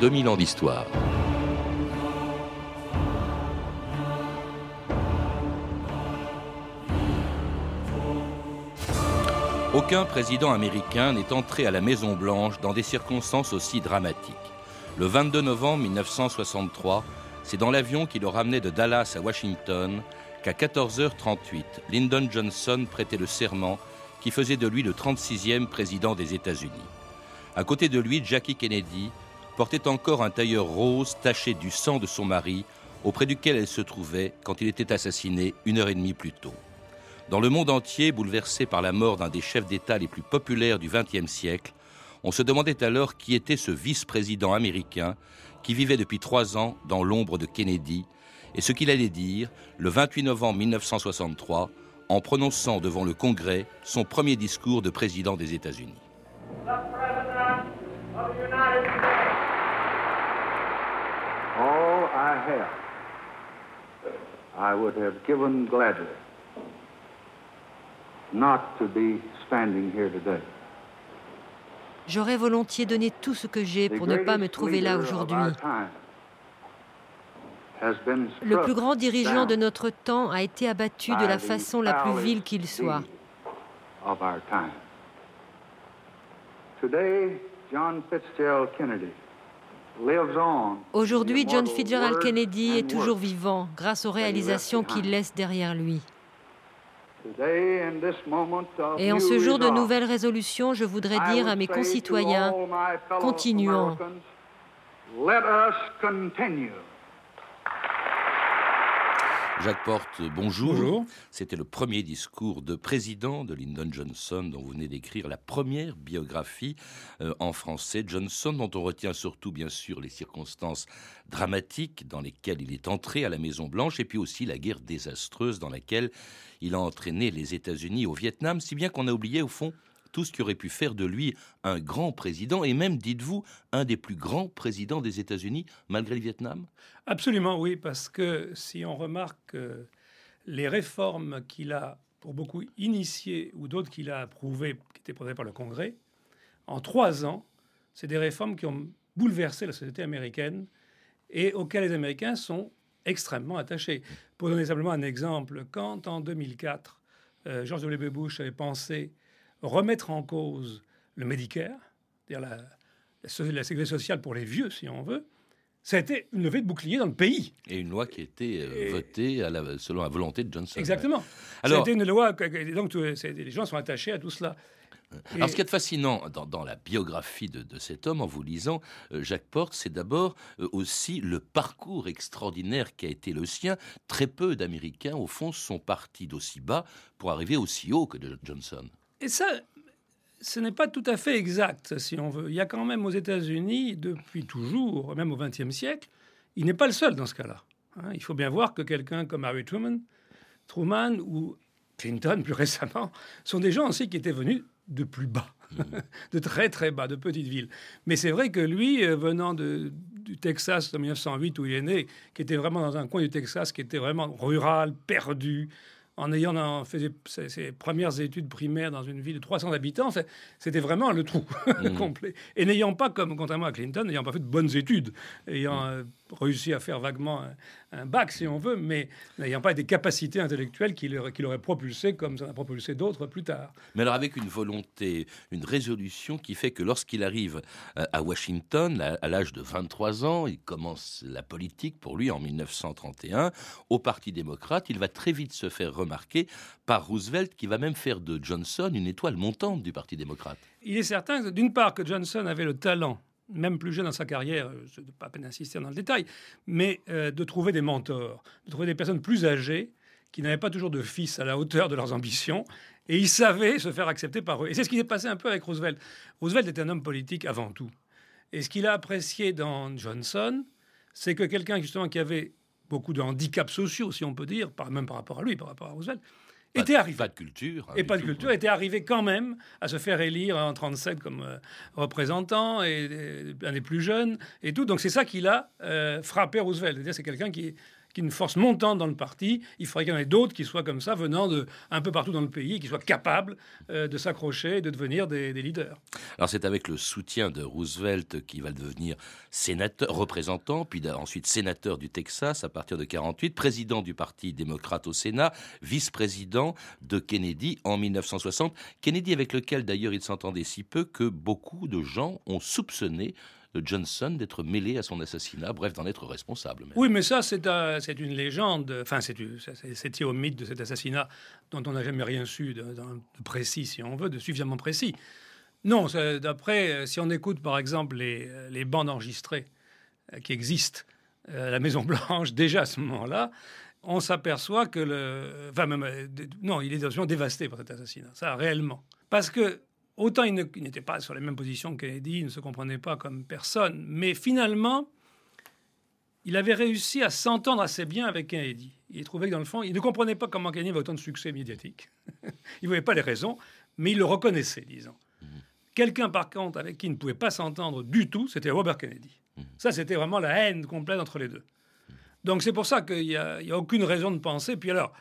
2000 ans d'histoire. Aucun président américain n'est entré à la Maison-Blanche dans des circonstances aussi dramatiques. Le 22 novembre 1963, c'est dans l'avion qui le ramenait de Dallas à Washington qu'à 14h38, Lyndon Johnson prêtait le serment qui faisait de lui le 36e président des États-Unis. À côté de lui, Jackie Kennedy, portait encore un tailleur rose taché du sang de son mari, auprès duquel elle se trouvait quand il était assassiné une heure et demie plus tôt. Dans le monde entier, bouleversé par la mort d'un des chefs d'État les plus populaires du XXe siècle, on se demandait alors qui était ce vice-président américain qui vivait depuis trois ans dans l'ombre de Kennedy et ce qu'il allait dire le 28 novembre 1963 en prononçant devant le Congrès son premier discours de président des États-Unis. I would have given gladly not to be standing here today. J'aurais volontiers donné tout ce que j'ai pour ne pas me trouver là aujourd'hui. Le plus grand dirigeant de notre temps a été abattu de la façon la plus vile qu'il soit. Today, John Fitzgerald Kennedy Aujourd'hui, John Fitzgerald Kennedy est toujours vivant grâce aux réalisations qu'il laisse derrière lui. Et en ce jour de nouvelles résolutions, je voudrais dire à mes concitoyens, continuons. Jacques Porte, bonjour. C'était le premier discours de président de Lyndon Johnson dont vous venez d'écrire la première biographie euh, en français. Johnson dont on retient surtout bien sûr les circonstances dramatiques dans lesquelles il est entré à la Maison Blanche et puis aussi la guerre désastreuse dans laquelle il a entraîné les États-Unis au Vietnam, si bien qu'on a oublié au fond tout ce qui aurait pu faire de lui un grand président, et même, dites-vous, un des plus grands présidents des États-Unis, malgré le Vietnam Absolument, oui, parce que si on remarque euh, les réformes qu'il a, pour beaucoup, initiées, ou d'autres qu'il a approuvées, qui étaient prouvées par le Congrès, en trois ans, c'est des réformes qui ont bouleversé la société américaine et auxquelles les Américains sont extrêmement attachés. Pour donner simplement un exemple, quand en 2004, euh, George W. Bush avait pensé remettre en cause le Medicare, c'est-à-dire la, la, sécurité sociale pour les vieux, si on veut, ça a été une levée de bouclier dans le pays. Et une loi qui a été euh, votée à la, selon la volonté de Johnson. Exactement. Alors, été une loi, donc les gens sont attachés à tout cela. Alors, ce qui est fascinant dans, la biographie de, cet homme, en vous lisant, euh, Jacques Porte, c'est d'abord euh, aussi le parcours extraordinaire qui a été le sien. Très peu d'Américains, au fond, sont partis d'aussi bas pour arriver aussi haut que de Johnson. Et ça, ce n'est pas tout à fait exact, si on veut. Il y a quand même aux États-Unis, depuis toujours, même au XXe siècle, il n'est pas le seul dans ce cas-là. Hein. il faut bien voir que quelqu'un comme Harry Truman, Truman ou Clinton plus récemment sont des gens aussi qui étaient venus de plus bas, mmh. de très très bas, de petites villes. Mais c'est vrai que lui, euh, venant du Texas en 1908 où il est né, qui était vraiment dans un coin du Texas qui était vraiment rural, perdu, en ayant fait ses, premières études primaires dans une ville de 300 habitants, c'était vraiment le trou mmh. complet. Et n'ayant pas, comme contrairement à Clinton, n'ayant pas fait de bonnes études, ayant mmh. euh, réussi à faire vaguement un, bac, si on veut, mais n'ayant pas des capacités intellectuelles qui l'auraient propulsé comme ça a propulsé d'autres plus tard. Mais alors avec une volonté, une résolution qui fait que lorsqu'il arrive euh, à Washington, à, l'âge de 23 ans, il commence la politique pour lui en 1931, au Parti démocrate, il va très vite se faire remarquer par Roosevelt, qui va même faire de Johnson une étoile montante du Parti démocrate. Il est certain, d'une part, que Johnson avait le talent même plus jeune dans sa carrière, je ne pas à peine insister dans le détail, mais euh, de trouver des mentors, de trouver des personnes plus âgées qui n'avaient pas toujours de fils à la hauteur de leurs ambitions, et ils savaient se faire accepter par eux. Et c'est ce qui s'est passé un peu avec Roosevelt. Roosevelt était un homme politique avant tout. Et ce qu'il a apprécié dans Johnson, c'est que quelqu'un justement qui avait beaucoup de handicaps sociaux, si on peut dire, même par rapport à lui, par rapport à Roosevelt, était arrivé. Pas de culture. Et pas de culture, était arrivé quand même à se faire élire en 37 comme euh, représentant, et, un des plus jeunes, et tout. Donc c'est ça qui l'a euh, frappé Roosevelt. C'est quelqu'un qui qui une force montante dans le parti. Il faudrait qu'il y en ait d'autres qui soient comme ça, venant de un peu partout dans le pays, qui soient capables euh, de s'accrocher et de devenir des, leaders. Alors c'est avec le soutien de Roosevelt qui va devenir sénateur, représentant, puis ensuite sénateur du Texas à partir de 48, président du Parti démocrate au Sénat, vice-président de Kennedy en 1960. Kennedy avec lequel d'ailleurs il s'entendait si peu que beaucoup de gens ont soupçonné de Johnson d'être mêlé à son assassinat, bref, d'en être responsable. Oui, mais ça, c'est une légende, enfin, c'est au mythe de cet assassinat dont on n'a jamais rien su de, précis, si on veut, de suffisamment précis. Non, d'après, euh, si on écoute par exemple les, bandes enregistrées euh, qui existent euh, à la Maison Blanche déjà à ce moment-là, on s'aperçoit que le. Enfin, même, non, il est absolument dévasté par cet assassinat, ça, réellement. Parce que Autant il n'était pas sur les mêmes positions que Kennedy, il ne se comprenait pas comme personne, mais finalement, il avait réussi à s'entendre assez bien avec Kennedy. Il trouvait que dans le fond, il ne comprenait pas comment Kennedy avait autant de succès médiatique. il ne voyait pas les raisons, mais il le reconnaissait, disons. Mhm. Quelqu'un, par contre, avec qui il ne pouvait pas s'entendre du tout, c'était Robert Kennedy. Mhm. Ça, c'était vraiment la haine complète entre les deux. Donc c'est pour ça qu'il n'y a, a, aucune raison de penser. Puis alors,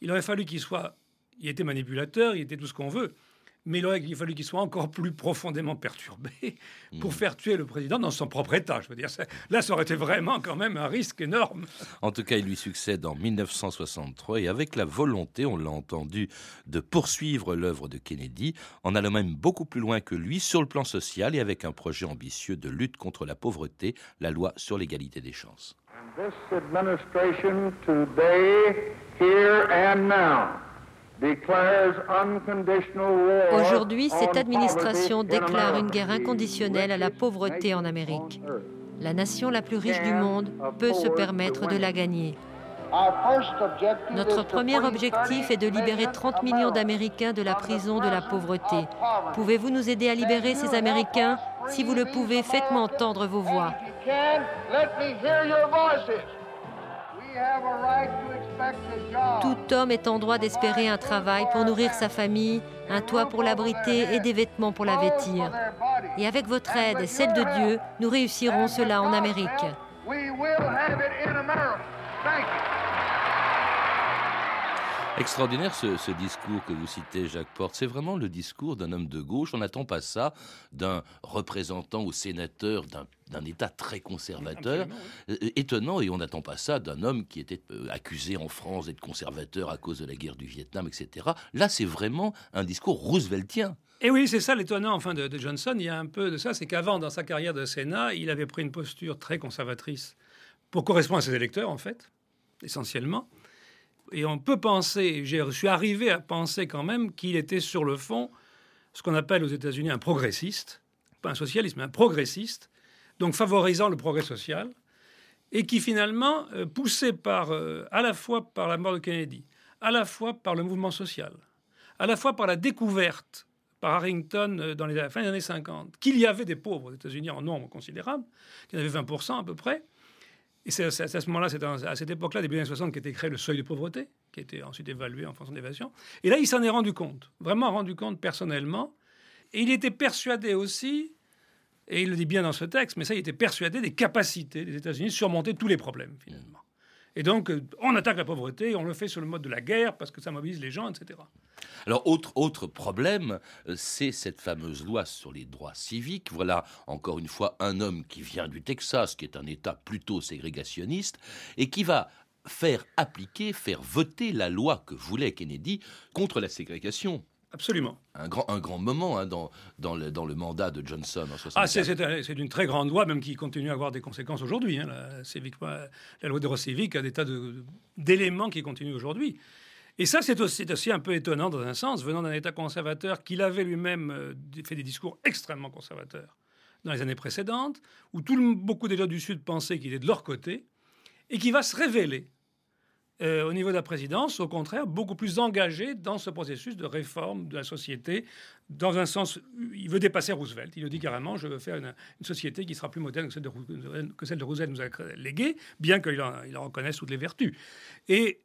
il aurait fallu qu'il soit... Il était manipulateur, il était tout ce qu'on veut mais il aurait fallu qu'il soit encore plus profondément perturbé pour hmm. faire tuer le président dans son propre État. Je veux dire, là, ça aurait été vraiment quand même un risque énorme. En tout cas, il lui succède en 1963 et avec la volonté, on l'a entendu, de poursuivre l'œuvre de Kennedy, en allant même beaucoup plus loin que lui sur le plan social et avec un projet ambitieux de lutte contre la pauvreté, la loi sur l'égalité des chances. Aujourd'hui, cette administration déclare une guerre inconditionnelle à la pauvreté en Amérique. La nation la plus riche du monde peut se permettre de la gagner. Notre premier objectif est de libérer 30 millions d'Américains de la prison de la pauvreté. Pouvez-vous nous aider à libérer ces Américains? Si vous le pouvez, faites-moi entendre vos voix. Tout homme est en droit d'espérer un travail pour nourrir sa famille, un toit pour l'abriter et des vêtements pour la vêtir. Et avec votre aide et celle de Dieu, nous réussirons cela en Amérique. Extraordinaire ce, discours que vous citez, Jacques Porte. C'est vraiment le discours d'un homme de gauche. On n'attend pas ça d'un représentant ou sénateur d'un État très conservateur. Euh, étonnant, et on n'attend pas ça d'un homme qui était euh, accusé en France d'être conservateur à cause de la guerre du Vietnam, etc. Là, c'est vraiment un discours rooseveltien. Et oui, c'est ça l'étonnant enfin de, de, Johnson. Il y a un peu de ça, c'est qu'avant, dans sa carrière de Sénat, il avait pris une posture très conservatrice pour correspondre à ses électeurs, en fait, essentiellement et on peut penser, je suis arrivé à penser quand même qu'il était sur le fond ce qu'on appelle aux États-Unis un progressiste, pas un socialiste, mais un progressiste, donc favorisant le progrès social, et qui finalement, euh, poussé par, euh, à la fois par la mort de Kennedy, à la fois par le mouvement social, à la fois par la découverte par Harrington euh, dans les fin des années 50, qu'il y avait des pauvres aux États-Unis en nombre considérable, qu'il y en avait 20% à peu près, et c'est à ce moment-là, c'est à cette époque-là, début des années 60, qu'était créé le seuil de pauvreté, qui été ensuite évalué en fonction d'évasion. Et là, il s'en est rendu compte, vraiment rendu compte personnellement. Et il était persuadé aussi, et il le dit bien dans ce texte, mais ça, il était persuadé des capacités des États-Unis de surmonter tous les problèmes, finalement. Et donc, euh, on attaque la pauvreté, on le fait sur le mode de la guerre parce que ça mobilise les gens, etc. Alors, autre, autre problème, euh, c'est cette fameuse loi sur les droits civiques. Voilà, encore une fois, un homme qui vient du Texas, qui est un État plutôt ségrégationniste, et qui va faire appliquer, faire voter la loi que voulait Kennedy contre la ségrégation. Absolument. Un grand, un grand moment hein, dans, dans, le, dans le mandat de Johnson en 64. Ah, c'est une très grande loi, même qui continue à avoir des conséquences aujourd'hui. Hein, la, la, loi de droit civique a des tas d'éléments qui continuent aujourd'hui. Et ça, c'est aussi, aussi, un peu étonnant dans un sens, venant d'un État conservateur qu'il avait lui-même euh, fait des discours extrêmement conservateurs dans les années précédentes, où tout beaucoup d'États du Sud pensaient qu'il est de leur côté, et qui va se révéler euh, au niveau de la présidence, au contraire, beaucoup plus engagé dans ce processus de réforme de la société. Dans un sens, il veut dépasser Roosevelt. Il le dit carrément, je veux faire une, société qui sera plus moderne que celle de, que Roosevelt nous a léguée, bien qu'il en, il en reconnaisse toutes les vertus. Et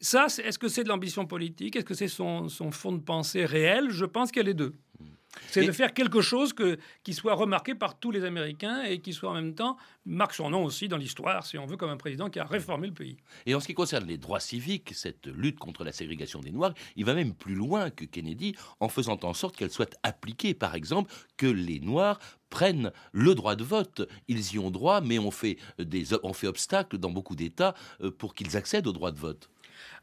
ça, est-ce que c'est de l'ambition politique? Est-ce que c'est son, son, fond de pensée réel? Je pense qu'il y a les deux. C'est de faire quelque chose que, qui soit remarqué par tous les Américains et qui soit en même temps marque son nom aussi dans l'histoire, si on veut, comme un président qui a réformé le pays. Et en ce qui concerne les droits civiques, cette lutte contre la ségrégation des Noirs, il va même plus loin que Kennedy en faisant en sorte qu'elle soit appliquée. Par exemple, que les Noirs prennent le droit de vote. Ils y ont droit, mais on fait, des, on fait obstacle dans beaucoup d'États euh, pour qu'ils accèdent au droit de vote.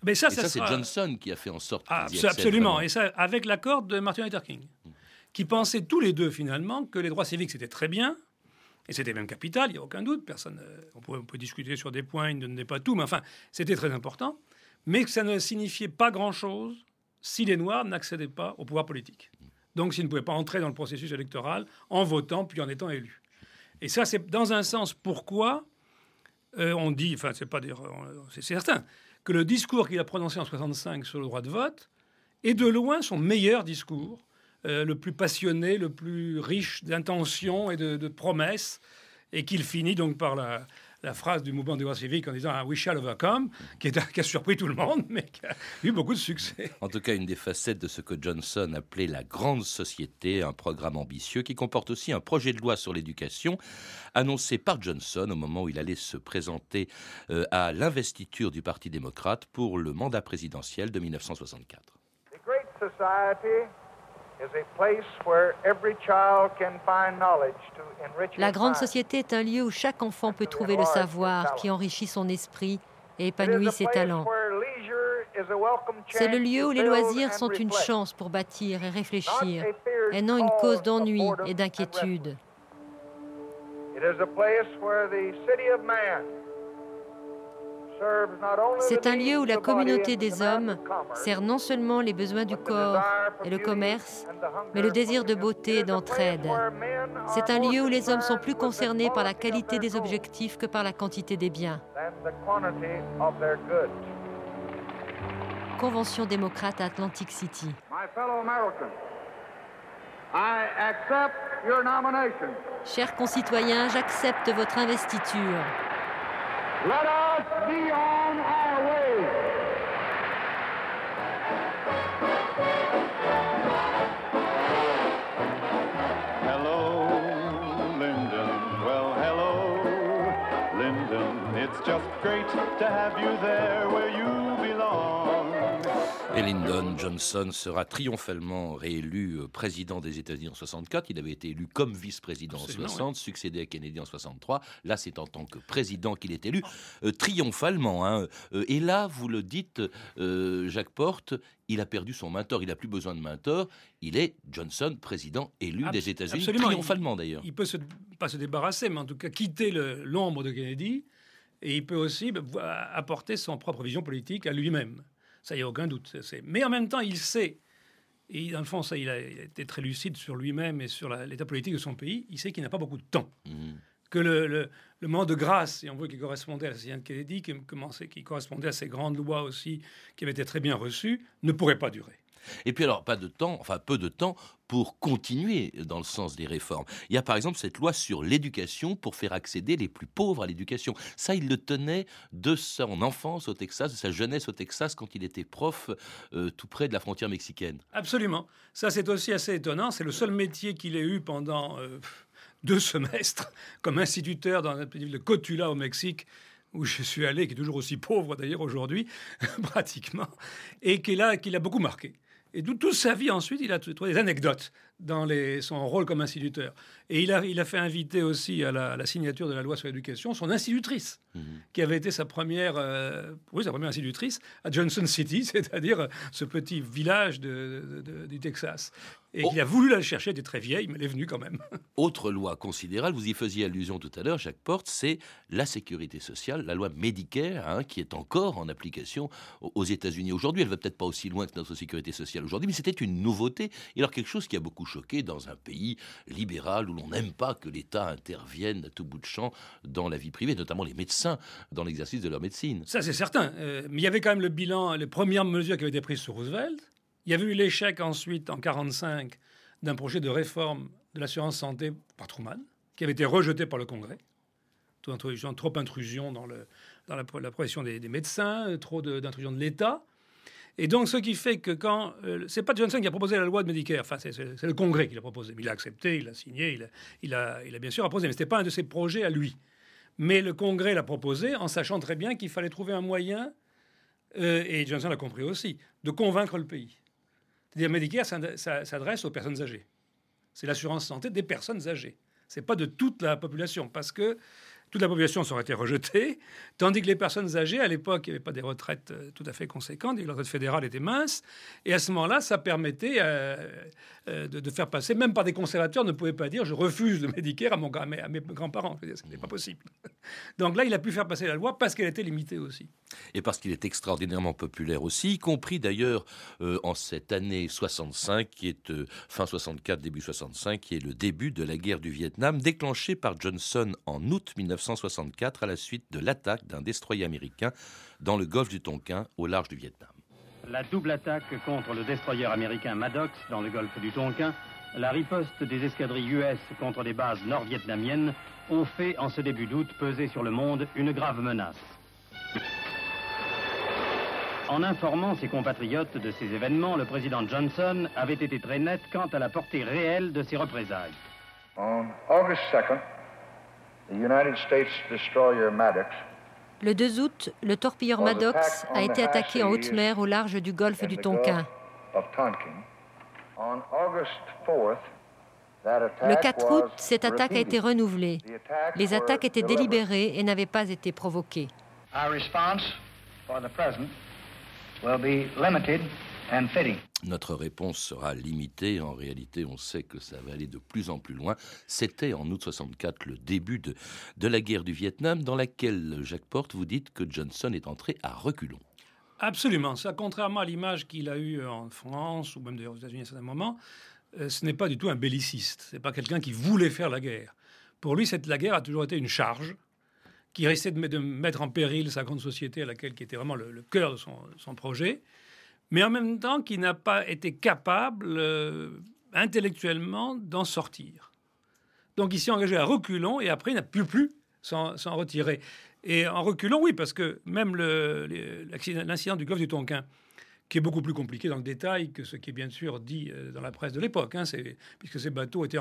Mais ça, c'est Johnson qui a fait en sorte. Ah, absolument. Et ça, avec l'accord de Martin Luther King qui pensaient tous les deux finalement que les droits civiques c'était très bien, et c'était même capital, il n'y a aucun doute, personne, euh, on, peut, discuter sur des points, il ne donnait pas tout, mais enfin c'était très important, mais que ça ne signifiait pas grand-chose si les Noirs n'accédaient pas au pouvoir politique. Donc s'ils ne pouvaient pas entrer dans le processus électoral en votant puis en étant élus. Et ça, c'est dans un sens pourquoi euh, on dit, enfin c'est pas dire, c'est certain, que le discours qu'il a prononcé en 65 sur le droit de vote est de loin son meilleur discours euh, le plus passionné, le plus riche d'intentions et de, promesses, et qu'il finit donc par la, phrase du mouvement des droits civiques en disant ah, We shall overcome, qui, est, qui, a surpris tout le monde, mais qui a eu beaucoup de succès. En tout cas, une des facettes de ce que Johnson appelait la grande société, un programme ambitieux qui comporte aussi un projet de loi sur l'éducation, annoncé par Johnson au moment où il allait se présenter euh, à l'investiture du Parti démocrate pour le mandat présidentiel de 1964. La grande société est un lieu où chaque enfant peut trouver le savoir qui enrichit son esprit et épanouit ses talents. C'est le lieu où les loisirs sont une chance pour bâtir et réfléchir, et non une cause d'ennui et d'inquiétude. C'est un lieu où la communauté des hommes sert non seulement les besoins du corps et le commerce, mais le désir de beauté et d'entraide. C'est un lieu où les hommes sont plus concernés par la qualité des objectifs que par la quantité des biens. Convention démocrate à Atlantic City. Chers concitoyens, j'accepte votre investiture. Let us be on our way. Hello, Lyndon. Well, hello, Lyndon. It's just great to have you there where you Et Lyndon Johnson sera triomphalement réélu euh, président des États-Unis en 64. Il avait été élu comme vice-président en 60, succédé à Kennedy en 63. Là, c'est en tant que président qu'il est élu, euh, triomphalement. Hein. Euh, et là, vous le dites, Jacques Porte, il a perdu son mentor, il n'a plus besoin de mentor. Il est Johnson, président élu des États-Unis, triomphalement d'ailleurs. Il, peut se, pas se débarrasser, mais en tout cas quitter l'ombre de Kennedy. Et il peut aussi bah, apporter son propre vision politique à lui-même. Ça, il n'y a aucun doute. Mais en même temps, il sait, et dans le fond, ça, il a, été très lucide sur lui-même et sur l'état politique de son pays, il sait qu'il n'a pas beaucoup de temps. Mmh. Que le, le, moment de grâce, si on veut, qui correspondait à la de Kennedy, qui, qui correspondait à ces grandes lois aussi, qui avaient été très bien reçues, ne pourrait pas durer. Et puis alors, pas de temps, enfin peu de temps pour continuer dans le sens des réformes. Il y a par exemple cette loi sur l'éducation pour faire accéder les plus pauvres à l'éducation. Ça, il le tenait de son enfance au Texas, de sa jeunesse au Texas, quand il était prof euh, tout près de la frontière mexicaine. Absolument. Ça, c'est aussi assez étonnant. C'est le seul métier qu'il ait eu pendant euh, deux semestres comme instituteur dans la ville de Cotula au Mexique où je suis allé, qui est toujours aussi pauvre d'ailleurs aujourd'hui, pratiquement, et qu'il a, qu'il a beaucoup marqué. Et toute sa vie ensuite, il a trouvé des anecdotes dans les, son rôle comme instituteur. Et il a, il a fait inviter aussi à la, signature de la loi sur l'éducation son institutrice, mhm. qui avait été sa première, euh, oui, sa première institutrice à Johnson City, c'est-à-dire ce petit village de, du Texas. Et il a voulu la chercher, elle était très vieille, mais elle est venue quand même. Autre loi considérable, vous y faisiez allusion tout à l'heure, Jacques Porte, c'est la sécurité sociale, la loi Medicare, hein, qui est encore en application aux États-Unis aujourd'hui. Elle va peut-être pas aussi loin que notre sécurité sociale aujourd'hui, mais c'était une nouveauté. Et alors quelque chose qui a beaucoup choqué dans un pays libéral où l'on n'aime pas que l'État intervienne à tout bout de champ dans la vie privée, notamment les médecins dans l'exercice de leur médecine. Ça, c'est certain. Euh, mais il y avait quand même le bilan, les premières mesures qui avaient été prises sur Roosevelt. Il y avait eu l'échec ensuite, en 1945, d'un projet de réforme de l'assurance santé par Truman, qui avait été rejeté par le Congrès. Trop d'intrusion, trop intrusion dans, dans la, profession des, médecins, trop d'intrusion de, l'État. Et donc, ce qui fait que quand. Euh, c'est pas Johnson qui a proposé la loi de Medicare, enfin, c'est le Congrès qui l'a proposé. Il a accepté, il a signé, il a, bien sûr apposé, mais ce n'était pas un de ses projets à lui. Mais le Congrès l'a proposé en sachant très bien qu'il fallait trouver un moyen, euh, et Johnson l'a compris aussi, de convaincre le pays. C'est-à-dire, Medicare s'adresse aux personnes âgées. C'est l'assurance santé des personnes âgées. C'est pas de toute la population, parce que toute la population aurait été rejetée, tandis que les personnes âgées, à l'époque, il n'y avait pas des retraites euh, tout à fait conséquentes, les retraites fédérales étaient minces, et à ce moment-là, ça permettait euh, euh, de, faire passer, même par des conservateurs, ne pouvaient pas dire je refuse le Medicare à, mon, à mes, grands-parents. Ce n'est pas possible. Donc là, il a pu faire passer la loi parce qu'elle était limitée aussi. Et parce qu'il est extraordinairement populaire aussi, y compris d'ailleurs en cette année 65, qui est fin 64, début 65, qui est le début de la guerre du Vietnam, déclenchée par Johnson en août 19 1964 à la suite de l'attaque d'un destroyer américain dans le golfe du Tonkin au large du Vietnam. La double attaque contre le destroyer américain Maddox dans le golfe du Tonkin, la riposte des escadrilles US contre les bases nord-vietnamiennes ont fait en ce début d'août peser sur le monde une grave menace. En informant ses compatriotes de ces événements, le président Johnson avait été très net quant à la portée réelle de ces représailles. On August 2nd, le 2 août, le torpilleur Maddox a été attaqué en haute mer au large du golfe du Tonkin. Le 4 août, cette attaque a été renouvelée. Les attaques étaient délibérées et n'avaient pas été provoquées. Notre réponse sera limitée. En réalité, on sait que ça va aller de plus en plus loin. C'était en août 64 le début de, de la guerre du Vietnam, dans laquelle, Jacques Porte, vous dites que Johnson est entré à reculons. Absolument. Ça, contrairement à l'image qu'il a eue en France ou même aux États-Unis à certains moments, euh, ce n'est pas du tout un belliciste. Ce n'est pas quelqu'un qui voulait faire la guerre. Pour lui, cette, la guerre a toujours été une charge qui risquait de, mettre en péril sa grande société à laquelle qui était vraiment le, cœur de son, son projet mais en même temps qui n'a pas été capable euh, intellectuellement d'en sortir. Donc il s'est engagé à reculons et après il n'a pu plus s'en retirer. Et en reculant, oui, parce que même l'incident du golfe du Tonkin, qui est beaucoup plus compliqué dans le détail que ce qui est bien sûr dit euh, dans la presse de l'époque, hein, puisque ces bateaux étaient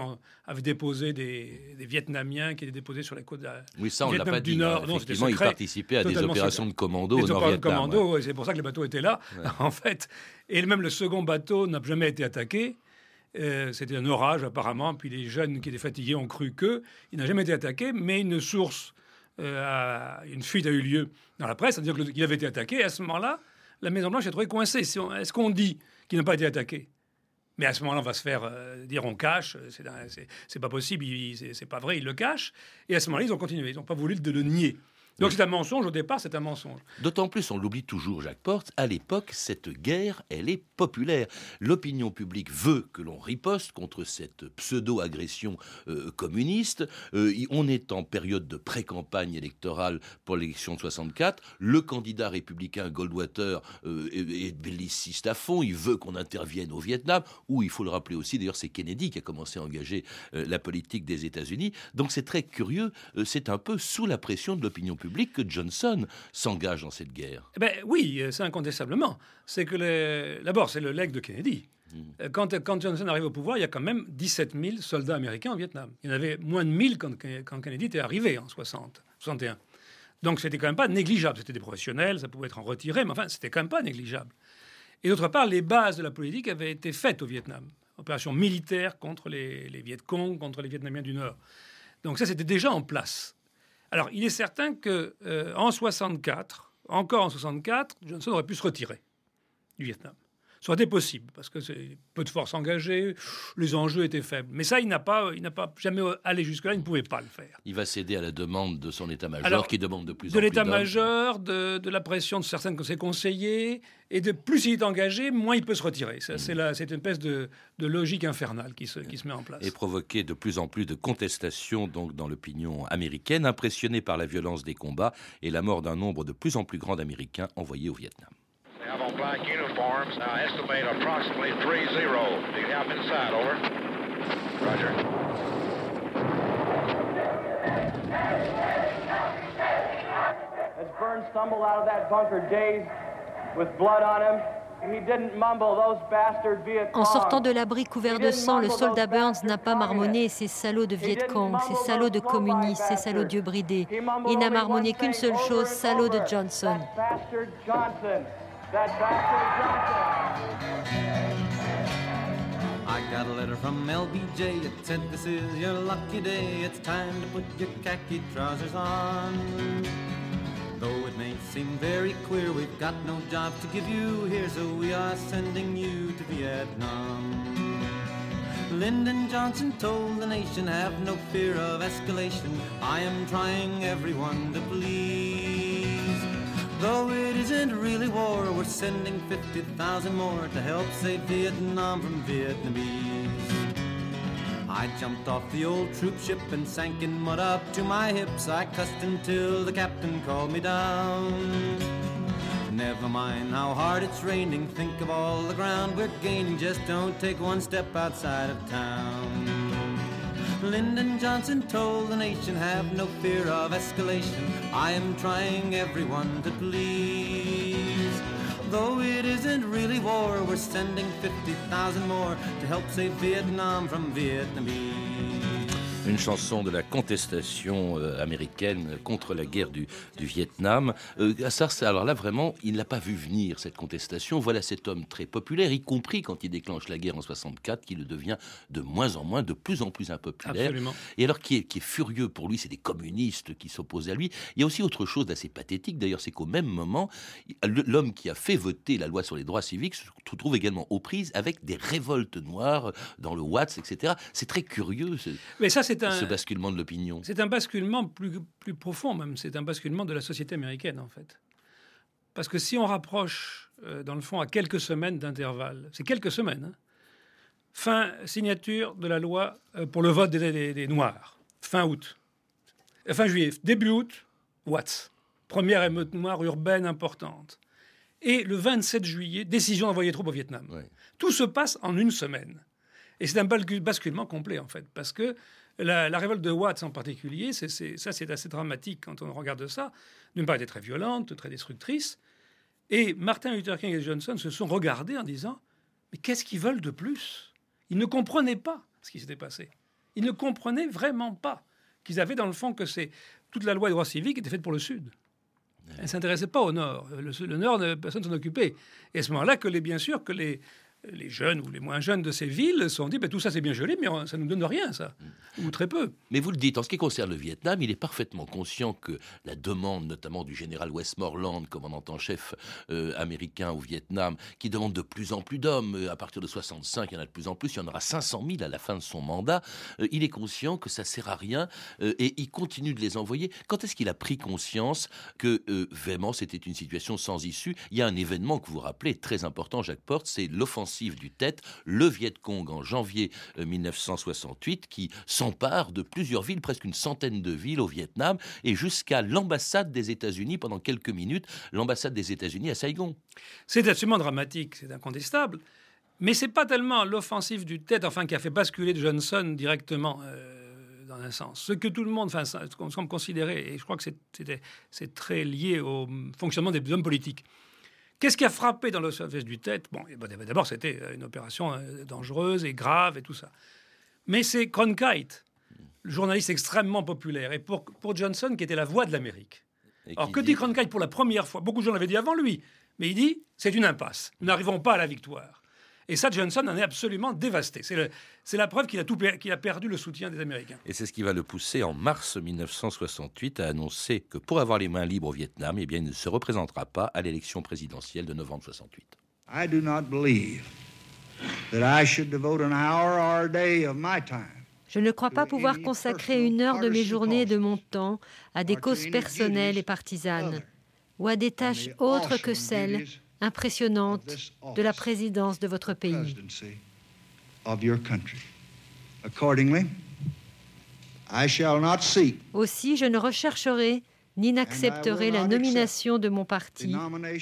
avaient déposé des, Vietnamiens qui étaient déposés sur les côtes de la, oui, ça, on Vietnam pas du dit, Nord. Non, effectivement, ils participaient à des opérations de commando au Nord-Vietnam. commando, c'est pour ça que les bateaux étaient là, en fait. Et même le second bateau n'a jamais été attaqué. Euh, c'était un orage apparemment, puis les jeunes qui étaient fatigués ont cru que il n'a jamais été attaqué, mais une source, euh, une fuite a eu lieu dans la presse, c'est-à-dire qu'il avait été attaqué. Et à ce moment-là, la Maison-Blanche est trouvée coincée. Est-ce qu'on dit qu'il n'a pas été attaqué? Mais à ce moment-là, on va se faire euh, dire on cache, c'est pas possible, c'est pas vrai, ils le cachent. Et à ce moment-là, ils ont continué, ils n'ont pas voulu de le nier. Donc c'est un mensonge, au départ, c'est un mensonge. D'autant plus, on l'oublie toujours, Jacques Porte, à l'époque, cette guerre, elle est populaire. L'opinion publique veut que l'on riposte contre cette pseudo-agression euh, communiste. Euh, on est en période de pré-campagne électorale pour l'élection de 64. Le candidat républicain Goldwater euh, est, belliciste à fond. Il veut qu'on intervienne au Vietnam, où il faut le rappeler aussi, d'ailleurs, c'est Kennedy qui a commencé à engager la politique des États-Unis. Donc c'est très curieux, c'est un peu sous la pression de l'opinion publique que Johnson s'engage dans cette guerre. Eh ben, oui, c'est incontestablement. C'est que d'abord, c'est le legs de Kennedy. Hmm. Quand, quand, Johnson arrive au pouvoir, il y a quand même 17 000 soldats américains au Vietnam. Il y en avait moins de 1000 quand, quand Kennedy était arrivé en 60, 61. Donc c'était quand même pas négligeable. C'était des professionnels, ça pouvait être en retiré, mais enfin, c'était quand même pas négligeable. Et d'autre part, les bases de la politique avaient été faites au Vietnam. Opération militaire contre les, les Viet Cong, contre les Vietnamiens du Nord. Donc ça, c'était déjà en place. Alors, il est certain que euh, en 64, encore en 64, Johnson aurait pu se retirer du Vietnam. Ça aurait été possible, parce que c'est peu de forces engagées, les enjeux étaient faibles. Mais ça, il n'a pas, il n'a pas jamais allé jusque-là, il ne pouvait pas le faire. Il va céder à la demande de son état-major, qui demande de plus en plus. De l'état-major, de, de, la pression de certains de ses conseillers, et de plus il est engagé, moins il peut se retirer. Mm. C'est une espèce de, de, logique infernale qui se, qui se met en place. Et provoquer de plus en plus de contestations donc, dans l'opinion américaine, impressionné par la violence des combats et la mort d'un nombre de plus en plus grand d'Américains envoyés au Vietnam. Uniforms. Now estimate approximately 3-0. Do you have inside? Over? Roger. As Burns stumbled out of that bunker dazed with blood on him, En sortant de l'abri couvert de sang, le soldat Burns n'a pas marmonné ces salauds de Viet Cong, ces salauds de communistes, ces salauds Dieu bridés. Il n'a marmonné qu'une seule chose, salaud de Johnson. That bastard Johnson. I got a letter from LBJ. It said, This is your lucky day. It's time to put your khaki trousers on. Though it may seem very queer, we've got no job to give you here, so we are sending you to Vietnam. Lyndon Johnson told the nation, have no fear of escalation. I am trying everyone to please. Though it isn't really war, we're sending 50,000 more to help save Vietnam from Vietnamese. I jumped off the old troop ship and sank in mud up to my hips. I cussed until the captain called me down. Never mind how hard it's raining, think of all the ground we're gaining. Just don't take one step outside of town. Lyndon Johnson told the nation, have no fear of escalation. I am trying everyone to please. Though it isn't really war, we're sending 50,000 more to help save Vietnam from Vietnamese. Une chanson de la contestation euh, américaine contre la guerre du, Vietnam. Euh, alors là, vraiment, il n'a pas vu venir cette contestation. Voilà cet homme très populaire, y compris quand il déclenche la guerre en 64, qui le devient de moins en moins, de plus en plus impopulaire. Et alors, qui est, qui est furieux pour lui, c'est des communistes qui s'opposent à lui. Il y a aussi autre chose d'assez pathétique, d'ailleurs, c'est qu'au même moment, l'homme qui a fait voter la loi sur les droits civiques se trouve également aux prises avec des révoltes noires dans le Watts, etc. C'est très curieux. Mais ça, c'est un, ce basculement de l'opinion C'est un basculement plus, plus profond même, c'est un basculement de la société américaine en fait. Parce que si on rapproche, euh, dans le fond, à quelques semaines d'intervalle, c'est quelques semaines, hein, fin signature de la loi euh, pour le vote des, Noirs, fin août, euh, fin juillet, début août, Watts, première émeute noire urbaine importante. Et le 27 juillet, décision d'envoyer troupes au Vietnam. Tout se passe en une semaine. Et c'est un basculement complet, en fait, parce que la, révolte de Watts en particulier, ça c'est assez dramatique quand on regarde ça. D'une part, elle était très violente, très destructrice. Et Martin Luther King et Johnson se sont regardés en disant Mais qu'est-ce qu'ils veulent de plus? Ils ne comprenaient pas ce qui s'était passé. Ils ne comprenaient vraiment pas qu'ils avaient dans le fond que c'est toute la loi des droits civiques était faite pour le Sud. Elle ne s'intéressait pas au Nord. Le, Nord, personne s'en occupait. Et à ce moment-là, que les, bien sûr, que les, les jeunes ou les moins jeunes de ces villes se sont dit ben, tout ça c'est bien joli, mais ça ne nous donne rien, ça, ou très peu. Mais vous le dites, en ce qui concerne le Vietnam, il est parfaitement conscient que la demande, notamment du général Westmoreland, commandant en chef euh, américain au Vietnam, qui demande de plus en plus d'hommes, euh, à partir de 65, il y en a de plus en plus, il y en aura 500 000 à la fin de son mandat, euh, il est conscient que ça sert à rien et il continue de les envoyer. Quand est-ce qu'il a pris conscience que vraiment c'était une situation sans issue? Il y a un événement que vous rappelez très important, Jacques Porte, c'est l'offensive du Tet, le Viet Cong en janvier 1968, euh, qui s'empare de plusieurs villes, presque une centaine de villes au Vietnam, et jusqu'à l'ambassade des États-Unis pendant quelques minutes, l'ambassade des États-Unis à Saigon. C'est absolument dramatique, c'est incontestable. Mais c'est pas tellement l'offensive du Tet, enfin, qui a fait basculer Johnson directement. Euh, dans un sens. Ce que tout le monde, enfin, semble considérer, et je crois que c'est très lié au fonctionnement des hommes politiques. Qu'est-ce qui a frappé dans le service du tête? Bon, d'abord, c'était une opération euh, dangereuse et grave et tout ça. Mais c'est Cronkite, le journaliste extrêmement populaire, et pour, pour Johnson, qui était la voix de l'Amérique. Alors, que dit Cronkite pour la première fois? Beaucoup de gens l'avaient dit avant lui, mais il dit c'est une impasse. Nous n'arrivons pas à la victoire. Et ça, Johnson en est absolument dévasté. C'est la preuve qu'il a, a perdu le soutien des Américains. Et c'est ce qui va le pousser en mars 1968 à annoncer que pour avoir les mains libres au Vietnam, eh bien, il ne se représentera pas à l'élection présidentielle de novembre 68. I do not believe that I should devote an hour or a day of my time je ne crois pas pouvoir consacrer une heure de mes journées et de mon temps à des causes personnelles et partisanes ou à des tâches autres que celles impressionnantes de la présidence de votre pays. Aussi, je ne rechercherai ni n'accepterai la nomination de mon parti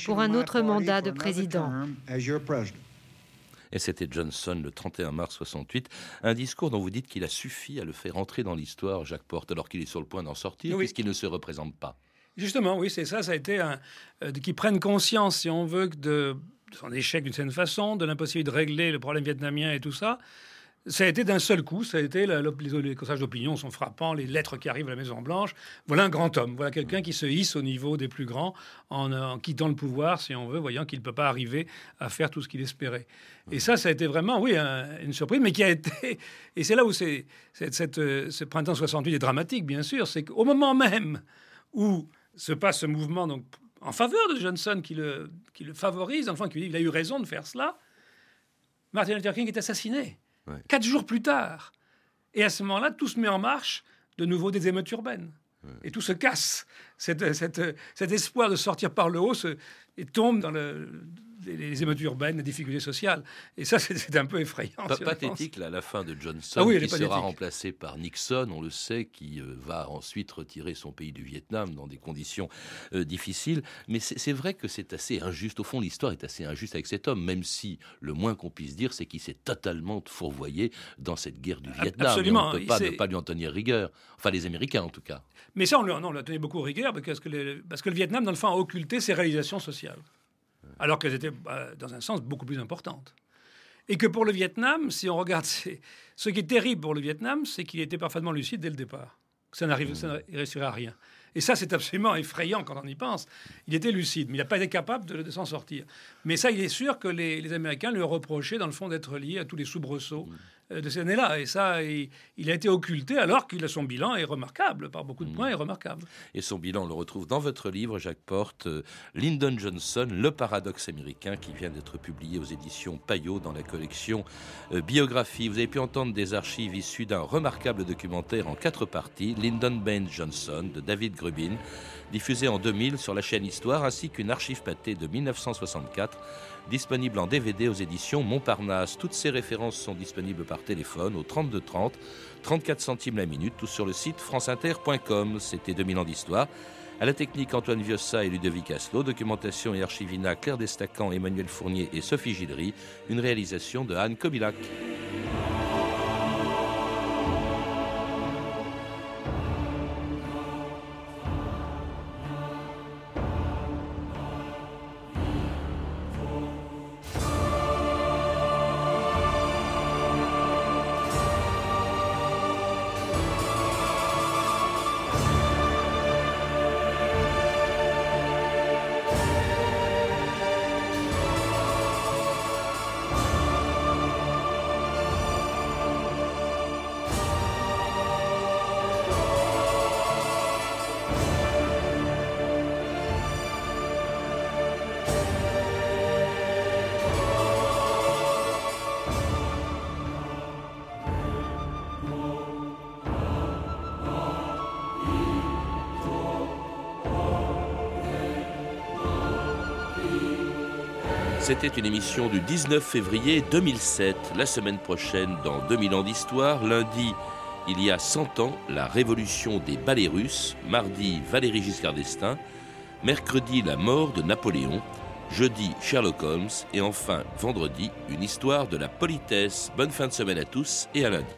pour un autre mandat de président. Et c'était Johnson le 31 mars 68. Un discours dont vous dites qu'il a suffi à le faire entrer dans l'histoire, Jacques Porte, alors qu'il est sur le point d'en sortir, puisqu'il ne se représente pas. Justement, oui, c'est ça. Ça a été un. Euh, qu'ils prennent conscience, si on veut, de son échec d'une certaine façon, de l'impossibilité de régler le problème vietnamien et tout ça. Ça a été d'un seul coup, ça a été les, les sondages d'opinion sont frappants, les lettres qui arrivent à la Maison Blanche. Voilà un grand homme, voilà quelqu'un qui se hisse au niveau des plus grands en, quittant le pouvoir, si on veut, voyant qu'il ne peut pas arriver à faire tout ce qu'il espérait. Et ça, ça a été vraiment, oui, une surprise, mais qui a été. Et c'est là où c'est, ce printemps 68 est dramatique, bien sûr, c'est qu'au moment même où se passe ce mouvement donc, en faveur de Johnson, qui le, qui le favorise, enfin, qu'il a eu raison de faire cela, Martin Luther King est assassiné. Quatre jours plus tard. Et à ce moment-là, tout se met en marche, de nouveau des émeutes urbaines. Et tout se casse. cet espoir de sortir par le haut et tombe dans le, les, émeutes urbaines, les difficultés sociales. Et ça, c'est un peu effrayant. Pas pathétique, là, la fin de Johnson, ah qui sera remplacé par Nixon, on le sait, qui euh, va ensuite retirer son pays du Vietnam dans des conditions euh, difficiles. Mais c'est vrai que c'est assez injuste. Au fond, l'histoire est assez injuste avec cet homme, même si le moins qu'on puisse dire, c'est qu'il s'est totalement fourvoyé dans cette guerre du Vietnam. Absolument. on ne peut pas ne pas lui en tenir rigueur. Enfin, les Américains, en tout cas. Mais ça, on, on tenait beaucoup rigueur parce que, parce que le Vietnam, dans le fond, a occulté ses réalisations sociales alors qu'elles étaient, bah, dans un sens, beaucoup plus importantes. Et que pour le Vietnam, si on regarde, ce qui est terrible pour le Vietnam, c'est qu'il était parfaitement lucide dès le départ. Ça n'arrive, ça réussirait à rien. Et ça, c'est absolument effrayant quand on y pense. Il était lucide, mais il n'a pas été capable de, s'en sortir. Mais ça, il est sûr que les, les, Américains lui reprochaient, dans le fond, d'être lié à tous les soubresauts euh, de ces années-là. Et ça, il, a été occulté alors qu'il a son bilan est remarquable, par beaucoup de points, est remarquable. Et son bilan, on le retrouve dans votre livre, Jacques Porte, euh, Lyndon Johnson, Le paradoxe américain, qui vient d'être publié aux éditions Payot dans la collection euh, Biographie. Vous avez pu entendre des archives issues d'un remarquable documentaire en quatre parties, Lyndon Baines Johnson, de David Grubin, diffusé en 2000 sur la chaîne Histoire, ainsi qu'une archive pâtée de 1964 disponible en DVD aux éditions Montparnasse. Toutes ces références sont disponibles par téléphone au 32 30, 34 centimes la minute, tout sur le site franceinter.com. C'était 2000 ans d'histoire. À la technique, Antoine Viossa et Ludovic Aslo. Documentation et archivina, Claire Destacan, Emmanuel Fournier et Sophie Gildery. Une réalisation de Anne Kobilac. C'était une émission du 19 février 2007. La semaine prochaine, dans 2000 ans d'histoire, lundi, il y a 100 ans, la révolution des ballets russes. Mardi, Valéry Giscard d'Estaing. Mercredi, la mort de Napoléon. Jeudi, Sherlock Holmes. Et enfin, vendredi, une histoire de la politesse. Bonne fin de semaine à tous et à lundi.